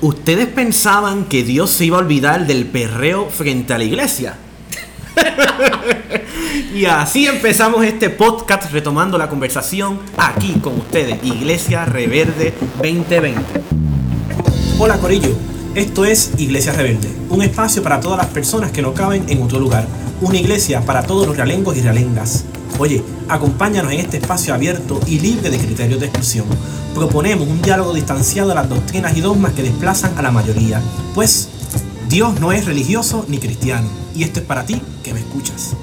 ¿Ustedes pensaban que Dios se iba a olvidar del perreo frente a la iglesia? y así empezamos este podcast retomando la conversación aquí con ustedes, Iglesia Reverde 2020. Hola Corillo, esto es Iglesia Rebelde, un espacio para todas las personas que no caben en otro lugar, una iglesia para todos los realengos y realengas. Oye, acompáñanos en este espacio abierto y libre de criterios de exclusión. Proponemos un diálogo distanciado de las doctrinas y dogmas que desplazan a la mayoría, pues Dios no es religioso ni cristiano, y esto es para ti que me escuchas.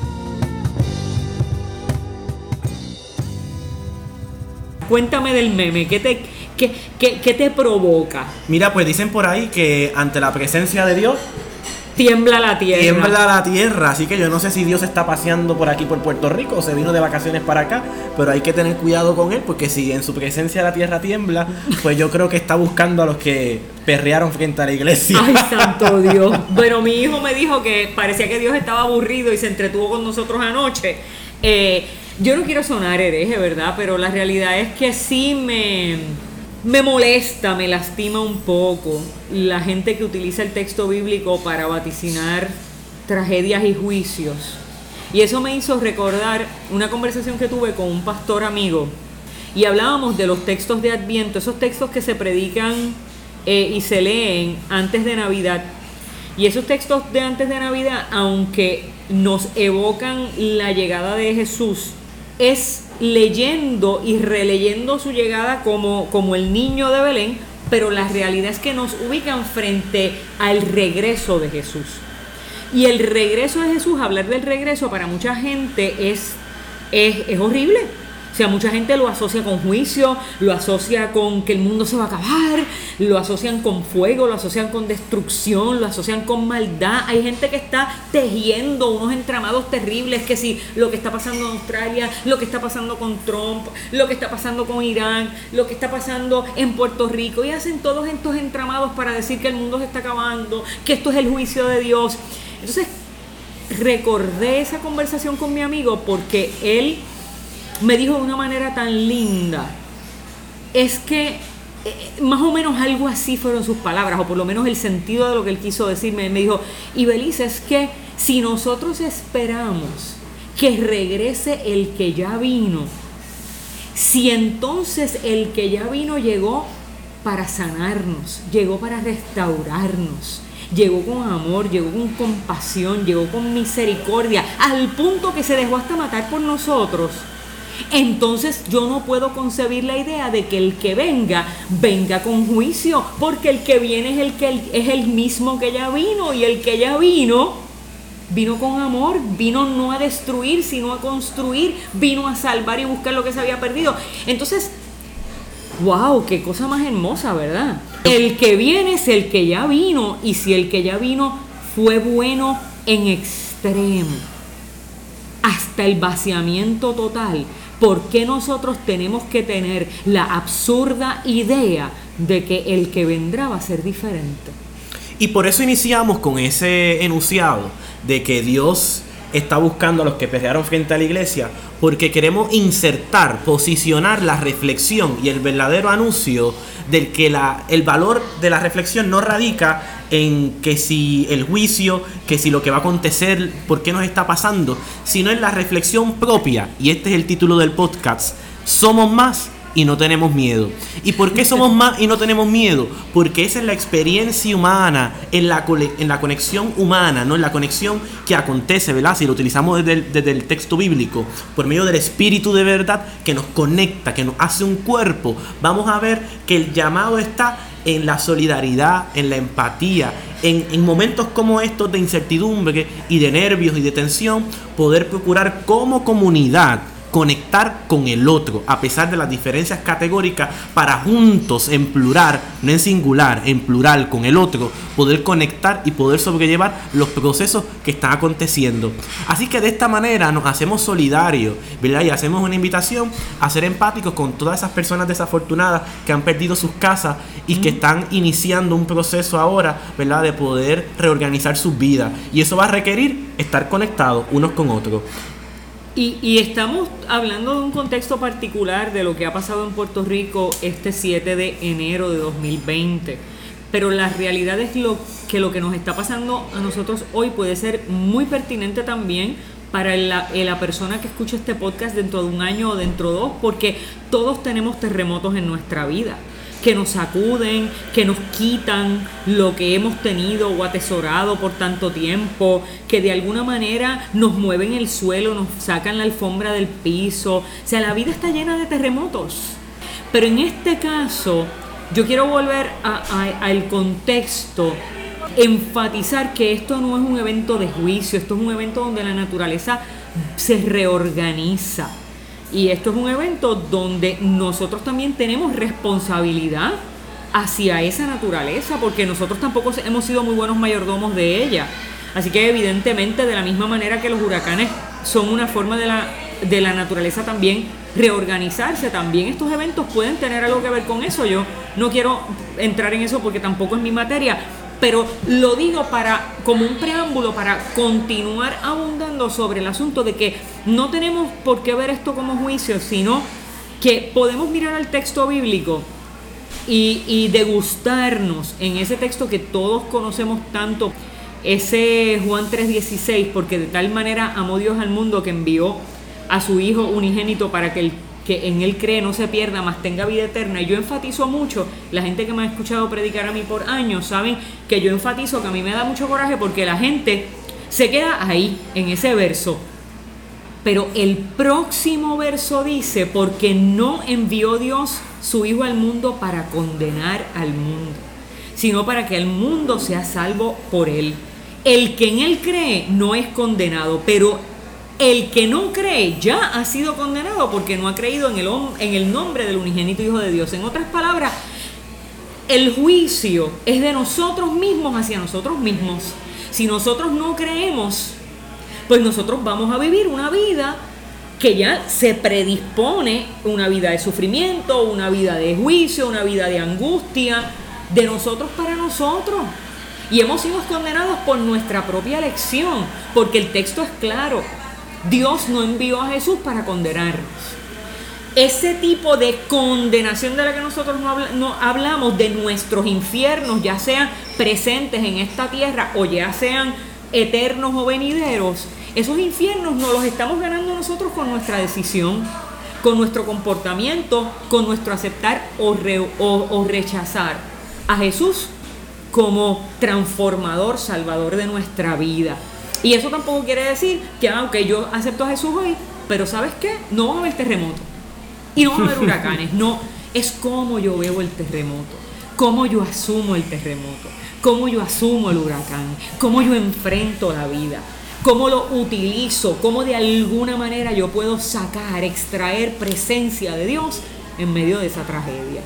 Cuéntame del meme, ¿qué te, qué, qué- qué te provoca? Mira, pues dicen por ahí que ante la presencia de Dios Tiembla la tierra. tiembla la tierra, así que yo no sé si Dios está paseando por aquí por Puerto Rico o se vino de vacaciones para acá, pero hay que tener cuidado con él porque si en su presencia la tierra tiembla, pues yo creo que está buscando a los que perrearon frente a la iglesia. Ay, santo Dios. Bueno, mi hijo me dijo que parecía que Dios estaba aburrido y se entretuvo con nosotros anoche. Eh, yo no quiero sonar hereje, ¿verdad? Pero la realidad es que sí me, me molesta, me lastima un poco la gente que utiliza el texto bíblico para vaticinar tragedias y juicios. Y eso me hizo recordar una conversación que tuve con un pastor amigo y hablábamos de los textos de Adviento, esos textos que se predican eh, y se leen antes de Navidad. Y esos textos de antes de Navidad, aunque nos evocan la llegada de Jesús, es leyendo y releyendo su llegada como, como el niño de Belén, pero la realidad es que nos ubican frente al regreso de Jesús. Y el regreso de Jesús, hablar del regreso para mucha gente es, es, es horrible. O sea, mucha gente lo asocia con juicio, lo asocia con que el mundo se va a acabar, lo asocian con fuego, lo asocian con destrucción, lo asocian con maldad. Hay gente que está tejiendo unos entramados terribles, que si lo que está pasando en Australia, lo que está pasando con Trump, lo que está pasando con Irán, lo que está pasando en Puerto Rico, y hacen todos estos entramados para decir que el mundo se está acabando, que esto es el juicio de Dios. Entonces, recordé esa conversación con mi amigo porque él me dijo de una manera tan linda, es que eh, más o menos algo así fueron sus palabras, o por lo menos el sentido de lo que él quiso decirme. Me dijo, y Belice, es que si nosotros esperamos que regrese el que ya vino, si entonces el que ya vino llegó para sanarnos, llegó para restaurarnos, llegó con amor, llegó con compasión, llegó con misericordia, al punto que se dejó hasta matar por nosotros. Entonces yo no puedo concebir la idea de que el que venga, venga con juicio, porque el que viene es el que es el mismo que ya vino y el que ya vino vino con amor, vino no a destruir, sino a construir, vino a salvar y buscar lo que se había perdido. Entonces, wow, qué cosa más hermosa, ¿verdad? El que viene es el que ya vino y si el que ya vino fue bueno en extremo hasta el vaciamiento total, ¿por qué nosotros tenemos que tener la absurda idea de que el que vendrá va a ser diferente? Y por eso iniciamos con ese enunciado de que Dios está buscando a los que perrearon frente a la iglesia, porque queremos insertar, posicionar la reflexión y el verdadero anuncio del que la, el valor de la reflexión no radica en que si el juicio, que si lo que va a acontecer, por qué nos está pasando, sino en la reflexión propia, y este es el título del podcast, somos más y no tenemos miedo. ¿Y por qué somos más y no tenemos miedo? Porque esa es la experiencia humana, en la, en la conexión humana, no en la conexión que acontece, ¿verdad? Si lo utilizamos desde el, desde el texto bíblico, por medio del Espíritu de verdad que nos conecta, que nos hace un cuerpo, vamos a ver que el llamado está en la solidaridad, en la empatía, en, en momentos como estos de incertidumbre y de nervios y de tensión, poder procurar como comunidad conectar con el otro, a pesar de las diferencias categóricas, para juntos, en plural, no en singular, en plural con el otro, poder conectar y poder sobrellevar los procesos que están aconteciendo. Así que de esta manera nos hacemos solidarios, ¿verdad? Y hacemos una invitación a ser empáticos con todas esas personas desafortunadas que han perdido sus casas y que están iniciando un proceso ahora, ¿verdad? De poder reorganizar sus vidas. Y eso va a requerir estar conectados unos con otros. Y, estamos hablando de un contexto particular de lo que ha pasado en Puerto Rico este 7 de enero de 2020. pero la realidad es lo, que lo que nos está pasando a nosotros hoy puede ser muy pertinente también para la, la, persona que escucha este podcast dentro de un año o dentro de dos, porque todos tenemos terremotos en nuestra vida que nos sacuden, que nos quitan lo que hemos tenido o atesorado por tanto tiempo, que de alguna manera nos mueven el suelo, nos sacan la alfombra del piso. O sea, la vida está llena de terremotos. Pero en este caso, yo quiero volver al contexto enfatizar que esto no es un evento de juicio, esto es un evento donde la naturaleza se reorganiza. Y esto es un evento donde nosotros también tenemos responsabilidad hacia esa naturaleza, porque nosotros tampoco hemos sido muy buenos mayordomos de ella. Así que evidentemente de la misma manera que los huracanes son una forma de la, de la naturaleza también reorganizarse, también estos eventos pueden tener algo que ver con eso. Yo no quiero entrar en eso porque tampoco es mi materia, pero lo digo para como un preámbulo para continuar abundando sobre el asunto de que no tenemos por qué ver esto como juicio, sino que podemos mirar al texto bíblico y, y degustarnos en ese texto que todos conocemos tanto, ese Juan 3:16, porque de tal manera amó Dios al mundo que envió a su Hijo unigénito para que el que en Él cree no se pierda, más tenga vida eterna. Y yo enfatizo mucho, la gente que me ha escuchado predicar a mí por años, saben que yo enfatizo que a mí me da mucho coraje porque la gente se queda ahí, en ese verso. Pero el próximo verso dice, porque no envió Dios su Hijo al mundo para condenar al mundo, sino para que el mundo sea salvo por Él. El que en Él cree no es condenado, pero el que no cree ya ha sido condenado porque no ha creído en el, en el nombre del unigénito Hijo de Dios. En otras palabras, el juicio es de nosotros mismos hacia nosotros mismos. Si nosotros no creemos, pues nosotros vamos a vivir una vida que ya se predispone, una vida de sufrimiento, una vida de juicio, una vida de angustia, de nosotros para nosotros. Y hemos sido condenados por nuestra propia elección, porque el texto es claro. Dios no envió a Jesús para condenarnos. Ese tipo de condenación de la que nosotros no, hablamos, de nuestros infiernos, ya sean presentes en esta tierra o ya sean eternos o venideros, esos infiernos nos los estamos ganando nosotros con nuestra decisión, con nuestro comportamiento, con nuestro aceptar o, o rechazar a Jesús como transformador, salvador de nuestra vida. Y eso tampoco quiere decir que, aunque ah, yo acepto a Jesús hoy, pero ¿sabes qué? No va a haber terremoto. Y no va a haber huracanes. No, es como yo veo el terremoto, cómo yo asumo el terremoto, cómo yo asumo el huracán, cómo yo enfrento la vida, cómo lo utilizo, cómo de alguna manera yo puedo sacar, extraer presencia de Dios en medio de esa tragedia.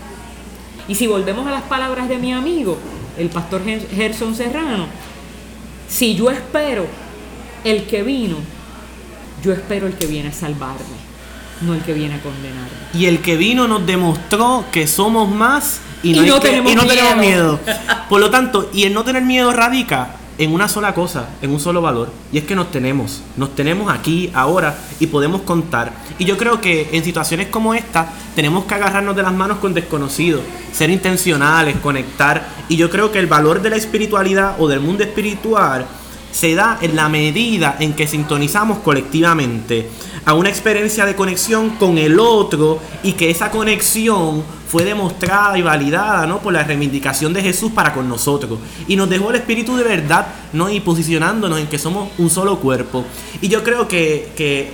Y si volvemos a las palabras de mi amigo, el pastor Gerson Serrano, si yo espero el que vino, yo espero el que viene a salvarme, no el que viene a condenarme. Y el que vino nos demostró que somos más y no, tenemos, miedo. Por lo tanto, y el no tener miedo radica en una sola cosa, en un solo valor, y es que nos tenemos, nos tenemos aquí, ahora, y podemos contar. Y yo creo que en situaciones como esta tenemos que agarrarnos de las manos con desconocidos, ser intencionales, conectar, y yo creo que el valor de la espiritualidad o del mundo espiritual se da en la medida en que sintonizamos colectivamente a una experiencia de conexión con el otro y que esa conexión fue demostrada y validada ¿no? por la reivindicación de Jesús para con nosotros. Y nos dejó el Espíritu de verdad ¿no? y posicionándonos en que somos un solo cuerpo. Y yo creo que, que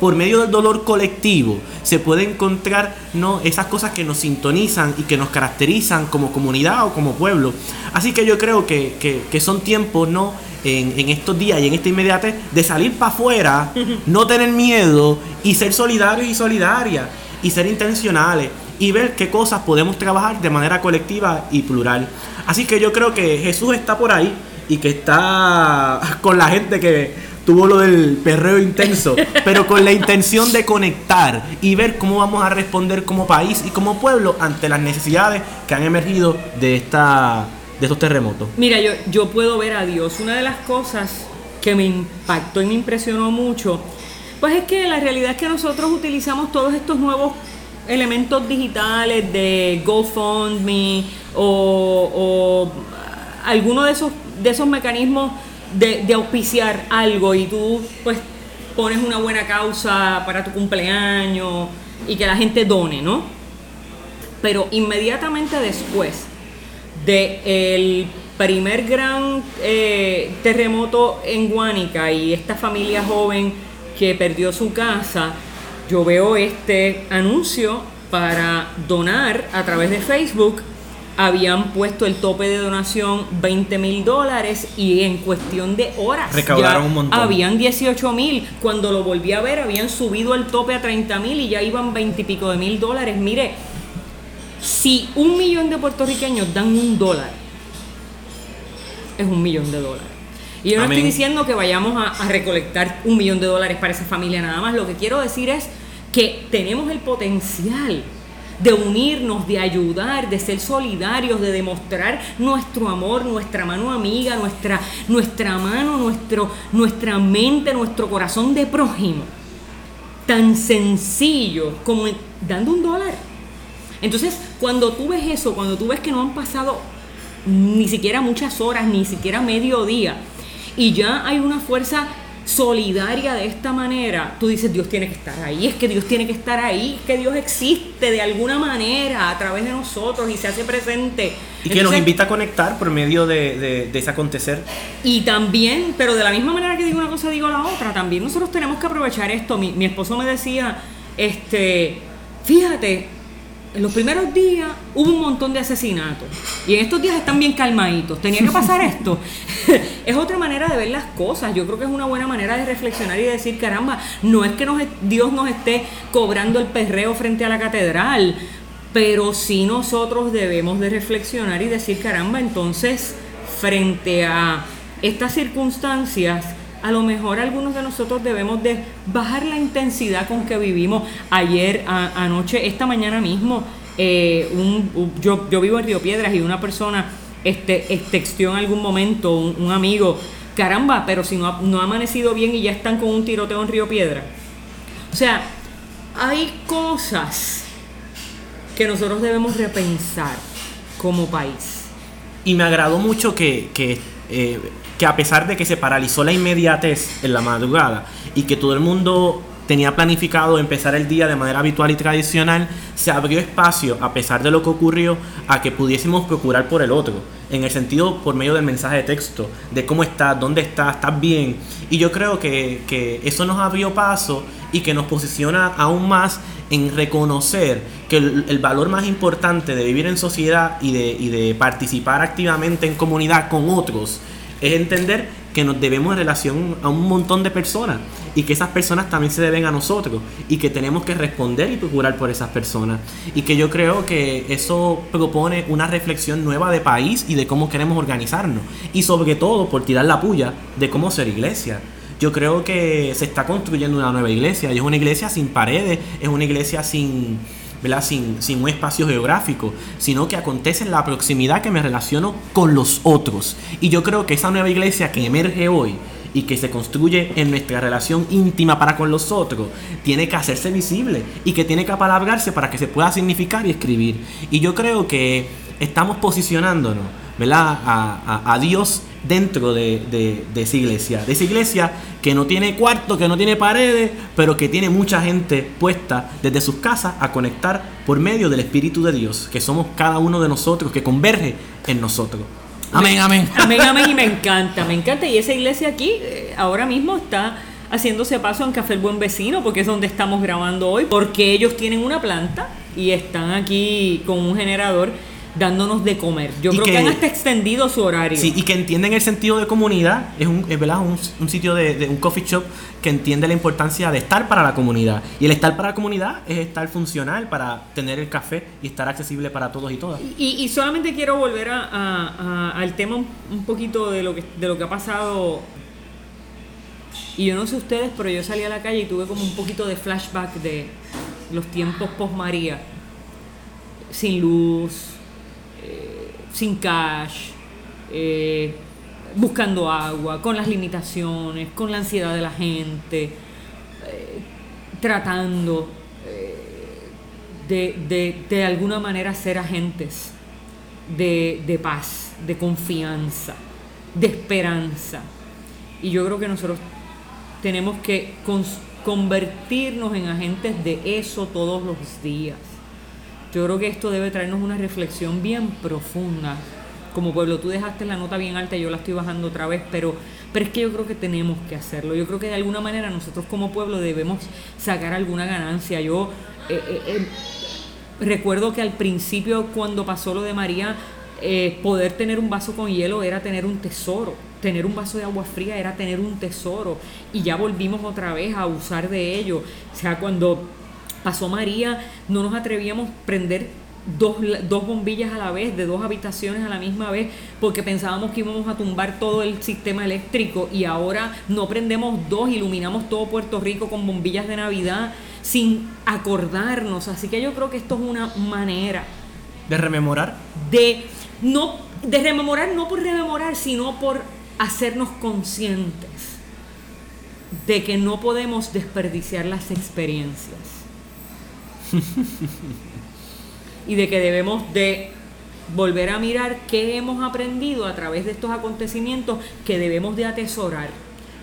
por medio del dolor colectivo se puede encontrar ¿no? esas cosas que nos sintonizan y que nos caracterizan como comunidad o como pueblo. Así que yo creo que, que, que son tiempos ¿no? En, estos días y en esta inmediatez de salir para afuera, no tener miedo y ser solidarios y solidarias y ser intencionales y ver qué cosas podemos trabajar de manera colectiva y plural. Así que yo creo que Jesús está por ahí y que está con la gente que tuvo lo del perreo intenso, pero con la intención de conectar y ver cómo vamos a responder como país y como pueblo ante las necesidades que han emergido de esta de estos terremotos? Mira, yo, yo puedo ver a Dios. Una de las cosas que me impactó y me impresionó mucho, pues es que la realidad es que nosotros utilizamos todos estos nuevos elementos digitales de GoFundMe o, alguno de esos, de esos mecanismos de, de auspiciar algo y tú pues pones una buena causa para tu cumpleaños y que la gente done, ¿no? Pero inmediatamente después del primer gran eh, terremoto en Guánica y esta familia joven que perdió su casa, yo veo este anuncio para donar a través de Facebook. Habían puesto el tope de donación 20 mil dólares y en cuestión de horas Recaudaron ya un montón. habían 18 mil. Cuando lo volví a ver habían subido el tope a 30 mil y ya iban 20 y pico de mil dólares. Mire, si un millón de puertorriqueños dan un dólar, es un millón de dólares. Y yo no Amén. estoy diciendo que vayamos a, a recolectar un millón de dólares para esa familia nada más. Lo que quiero decir es que tenemos el potencial de unirnos, de ayudar, de ser solidarios, de demostrar nuestro amor, nuestra mano amiga, nuestra, nuestra mano, nuestro, nuestra mente, nuestro corazón de prójimo. Tan sencillo como dando un dólar. Entonces, cuando tú ves eso, cuando tú ves que no han pasado ni siquiera muchas horas, ni siquiera medio día, y ya hay una fuerza solidaria de esta manera, tú dices, Dios tiene que estar ahí, es que Dios tiene que estar ahí, es que Dios existe de alguna manera a través de nosotros y se hace presente. Y que nos invita a conectar por medio de, de- de ese acontecer. y también, pero de la misma manera que digo una cosa, digo la otra. También nosotros tenemos que aprovechar esto. Mi, mi esposo me decía, este, fíjate, en los primeros días hubo un montón de asesinatos. Y en estos días están bien calmaditos. Tenía que pasar esto. es otra manera de ver las cosas. Yo creo que es una buena manera de reflexionar y de decir, caramba, no es que Dios nos esté cobrando el perreo frente a la catedral. Pero sí nosotros debemos de reflexionar y decir, caramba, entonces, frente a estas circunstancias, a lo mejor algunos de nosotros debemos de bajar la intensidad con que vivimos ayer, anoche, esta mañana mismo. eh, un- yo, yo vivo en Río Piedras y una persona este, texteó en algún momento, un, amigo, caramba, pero si no ha, no ha amanecido bien y ya están con un tiroteo en Río Piedras. O sea, hay cosas que nosotros debemos repensar como país. Y me agradó mucho que, que, eh, que a pesar de que se paralizó la inmediatez en la madrugada y que todo el mundo tenía planificado empezar el día de manera habitual y tradicional, se abrió espacio, a pesar de lo que ocurrió, a que pudiésemos procurar por el otro. En el sentido, por medio del mensaje de texto, de cómo estás, dónde estás, estás bien. Y yo creo que, que eso nos abrió paso y que nos posiciona aún más en reconocer que el, el valor más importante de vivir en sociedad y de, y de participar activamente en comunidad con otros es entender que nos debemos en relación a un montón de personas y que esas personas también se deben a nosotros y que tenemos que responder y procurar por esas personas y que yo creo que eso propone una reflexión nueva de país y de cómo queremos organizarnos y sobre todo por tirar la puya de cómo ser iglesia yo creo que se está construyendo una nueva iglesia. Y es una iglesia sin paredes, es una iglesia sin, Sin, sin un espacio geográfico, sino que acontece en la proximidad que me relaciono con los otros. Y yo creo que esa nueva iglesia que emerge hoy y que se construye en nuestra relación íntima para con los otros, tiene que hacerse visible y que tiene que apalabrarse para que se pueda significar y escribir. Y yo creo que estamos posicionándonos, ¿verdad? A, a- a Dios dentro de, de- de esa iglesia. De esa iglesia que no tiene cuarto, que no tiene paredes, pero que tiene mucha gente puesta desde sus casas a conectar por medio del Espíritu de Dios, que somos cada uno de nosotros, que converge en nosotros. Amén, amén. Amén, amén, y me encanta, me encanta. Y esa iglesia aquí eh, ahora mismo está haciéndose paso en Café El Buen Vecino, porque es donde estamos grabando hoy, porque ellos tienen una planta y están aquí con un generador dándonos de comer. Yo creo que, que- han hasta extendido su horario. Sí, y que entienden el sentido de comunidad. Es un, es, ¿verdad? un, un sitio de, de un coffee shop que entiende la importancia de estar para la comunidad. Y el estar para la comunidad es estar funcional para tener el café y estar accesible para todos y todas. Y, y solamente quiero volver a- a- a- al tema un, poquito de lo, que, de lo que ha pasado. Y yo no sé ustedes, pero yo salí a la calle y tuve como un poquito de flashback de los tiempos post María. Sin luz, sin cash, eh, buscando agua, con las limitaciones, con la ansiedad de la gente, eh, tratando de, de, de alguna manera ser agentes de, de paz, de confianza, de esperanza. Y yo creo que nosotros tenemos que convertirnos en agentes de eso todos los días. Yo creo que esto debe traernos una reflexión bien profunda. Como pueblo, tú dejaste la nota bien alta y yo la estoy bajando otra vez, pero, pero es que yo creo que tenemos que hacerlo. Yo creo que de alguna manera nosotros como pueblo debemos sacar alguna ganancia. Yo eh, eh, eh, recuerdo que al principio cuando pasó lo de María, poder tener un vaso con hielo era tener un tesoro. Tener un vaso de agua fría era tener un tesoro. Y ya volvimos otra vez a usar de ello. O sea, cuando pasó María, no nos atrevíamos a prender dos, dos bombillas a la vez, de dos habitaciones a la misma vez, porque pensábamos que íbamos a tumbar todo el sistema eléctrico y ahora no prendemos dos, iluminamos todo Puerto Rico con bombillas de Navidad sin acordarnos. Así que yo creo que esto es una manera De rememorar. de no de rememorar no por rememorar sino por hacernos conscientes de que no podemos desperdiciar las experiencias y de que debemos de volver a mirar qué hemos aprendido a través de estos acontecimientos que debemos de atesorar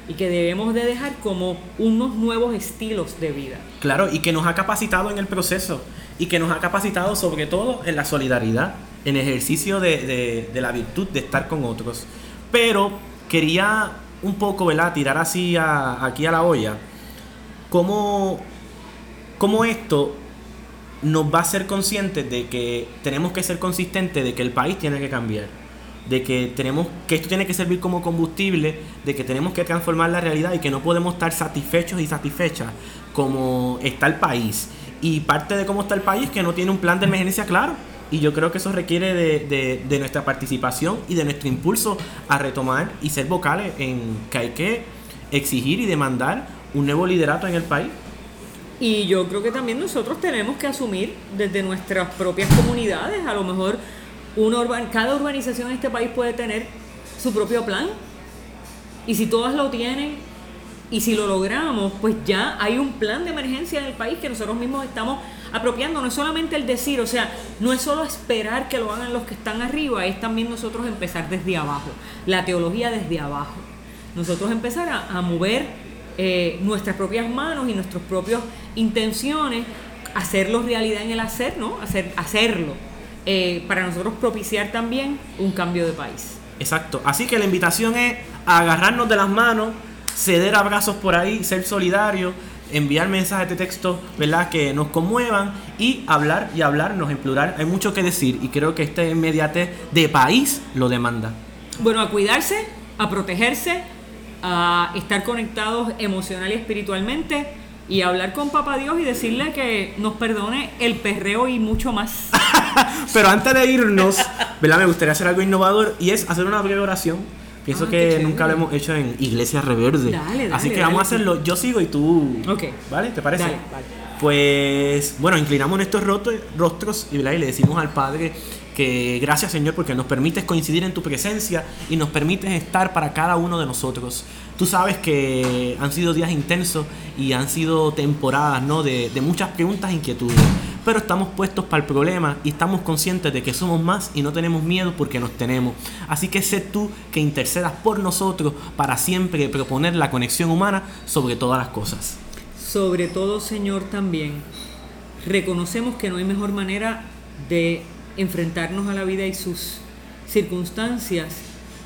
y que debemos de dejar como unos nuevos estilos de vida. Claro, y que nos ha capacitado en el proceso. Y que nos ha capacitado sobre todo en la solidaridad, en ejercicio de, de- la virtud de estar con otros. Pero quería un poco, ¿verdad? Tirar así a- aquí a la olla. Cómo, cómo esto nos va a hacer conscientes de que tenemos que ser consistentes de que el país tiene que cambiar. De que tenemos que esto tiene que servir como combustible, de que tenemos que transformar la realidad y que no podemos estar satisfechos y satisfechas como está el país. Y parte de cómo está el país es que no tiene un plan de emergencia claro. Y yo creo que eso requiere de, de- de nuestra participación y de nuestro impulso a retomar y ser vocales en que hay que exigir y demandar un nuevo liderato en el país. Y yo creo que también nosotros tenemos que asumir desde nuestras propias comunidades, a lo mejor una urban, cada urbanización en este país puede tener su propio plan. Y si todas lo tienen y si lo logramos, pues ya hay un plan de emergencia en el país que nosotros mismos estamos apropiando. No es solamente el decir, o sea, no es solo esperar que lo hagan los que están arriba, es también nosotros empezar desde abajo, la teología desde abajo. Nosotros empezar a, a mover eh, nuestras propias manos y nuestras propias intenciones, hacerlo realidad en el hacer, ¿no? Hacer, hacerlo, eh, para nosotros propiciar también un cambio de país. Exacto. Así que la invitación es a agarrarnos de las manos, ceder abrazos por ahí, ser solidarios, enviar mensajes de texto, ¿verdad? Que nos conmuevan y hablar y hablarnos en plural. Hay mucho que decir y creo que esta inmediatez de país lo demanda. Bueno, a cuidarse, a protegerse, a estar conectados emocional y espiritualmente y hablar con Papá Dios y decirle que nos perdone el perreo y mucho más. Pero antes de irnos, ¿verdad? Me gustaría hacer algo innovador y es hacer una breve oración. Pienso Ah, que nunca lo hemos hecho en Iglesia Reverde. Dale, Así dale, que vamos a hacerlo. Yo sigo y tú. Ok. ¿Vale? ¿Te parece? Vale. Pues bueno, inclinamos nuestros rostros y, ¿verdad? y le decimos al Padre que gracias Señor porque nos permites coincidir en tu presencia y nos permites estar para cada uno de nosotros. Tú sabes que han sido días intensos y han sido temporadas ¿no? de, de muchas preguntas e inquietudes, pero estamos puestos para el problema y estamos conscientes de que somos más y no tenemos miedo porque nos tenemos. Así que sé tú que intercedas por nosotros para siempre proponer la conexión humana sobre todas las cosas. Sobre todo, Señor, también reconocemos que no hay mejor manera de enfrentarnos a la vida y sus circunstancias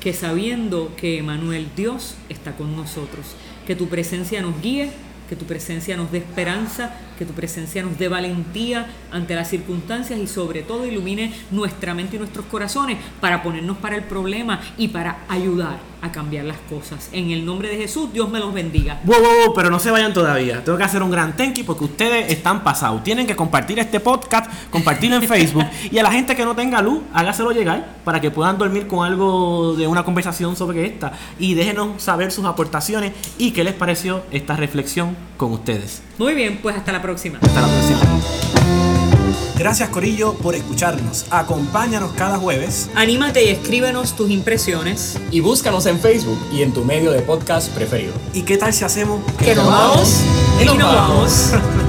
que sabiendo que Emanuel Dios está con nosotros, que tu presencia nos guíe, que tu presencia nos dé esperanza, que tu presencia nos dé valentía ante las circunstancias y sobre todo ilumine nuestra mente y nuestros corazones para ponernos para el problema y para ayudar a cambiar las cosas. En el nombre de Jesús, Dios me los bendiga. Wow, wow, wow, pero no se vayan todavía. Tengo que hacer un gran thank you porque ustedes están pasados. Tienen que compartir este podcast, compartirlo en Facebook y a la gente que no tenga luz, hágaselo llegar para que puedan dormir con algo de una conversación sobre esta y déjenos saber sus aportaciones y qué les pareció esta reflexión con ustedes. Muy bien, pues hasta la próxima. Hasta la próxima. Gracias Corillo por escucharnos. Acompáñanos cada jueves Anímate y escríbenos tus impresiones. Y búscanos en Facebook y en tu medio de podcast preferido. ¿Y qué tal si hacemos Que nos vamos y nos vamos.